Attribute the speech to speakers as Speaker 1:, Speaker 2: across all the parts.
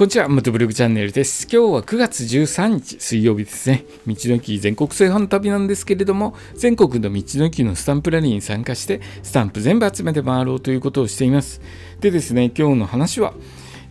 Speaker 1: こんにちは、元ブログチャンネルです。今日は9月13日水曜日ですね。道の駅全国制覇の旅なんですけれども、全国の道の駅のスタンプラリーに参加して、スタンプ全部集めて回ろうということをしています。でですね、今日の話は、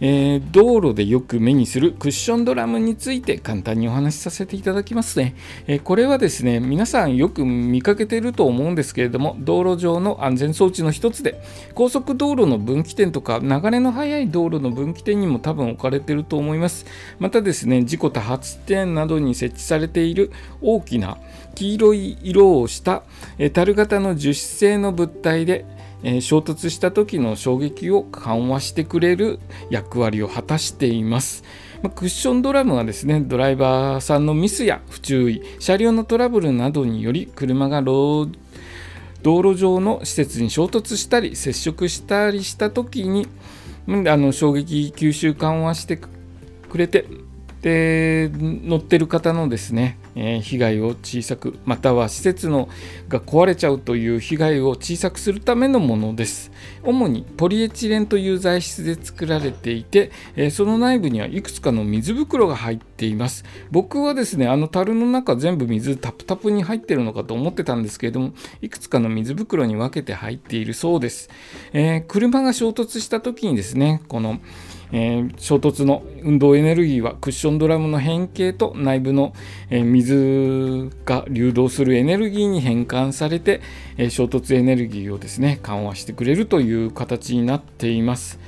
Speaker 1: えー、道路でよく目にするクッションドラムについて簡単にお話しさせていただきますね、えー、これはですね皆さんよく見かけていると思うんですけれども道路上の安全装置の一つで高速道路の分岐点とか流れの速い道路の分岐点にも多分置かれていると思います。またですね事故多発点などに設置されている大きな黄色い色をした、えー、樽型の樹脂製の物体でえ衝突した時の衝撃を緩和してくれる役割を果たしています。まクッションドラムはですねドライバーさんのミスや不注意車両のトラブルなどにより車が道路上の施設に衝突したり接触したりした時にあの衝撃吸収緩和してくれてで乗ってる方のですね、え、被害を小さくまたは施設のが壊れちゃうという被害を小さくするためのものです。主にポリエチレンという材質で作られていて、え、その内部にはいくつかの水袋が入っています。僕はですねあの樽の中全部水タプタプに入ってるのかと思ってたんですけれどもいくつかの水袋に分けて入っているそうです、えー、車が衝突した時にですねこのえー、衝突の運動エネルギーはクッションドラムの変形と内部の、えー、水が流動するエネルギーに変換されて、えー、衝突エネルギーをですね緩和してくれるという形になっています。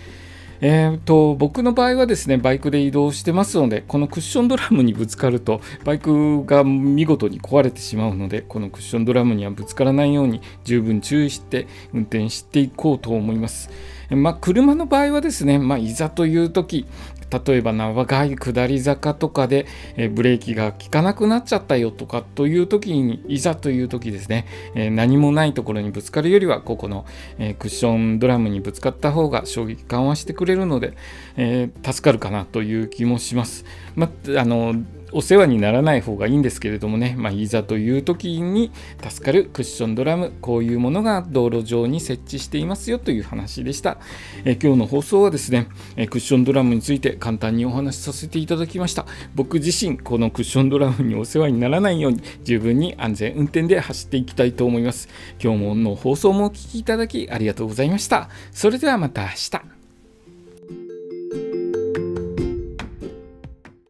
Speaker 1: えーと、僕の場合はですねバイクで移動してますのでこのクッションドラムにぶつかるとバイクが見事に壊れてしまうのでこのクッションドラムにはぶつからないように十分注意して運転していこうと思います。まあ、車の場合はですね、まあ、いざという時例えば長い下り坂とかで、えブレーキが効かなくなっちゃったよとかという時にいざという時ですね、え何もないところにぶつかるよりはここの、えクッションドラムにぶつかった方が衝撃緩和してくれるので、え助かるかなという気もします。まあのお世話にならない方がいいんですけれどもね、まあ、いざという時に助かるクッションドラムこういうものが道路上に設置していますよという話でした、え今日の放送はですね、えクッションドラムについて簡単にお話しさせていただきました。僕自身このクッションドラムにお世話にならないように十分に安全運転で走っていきたいと思います。今日もの放送もお聴きいただきありがとうございました。それではまた明日。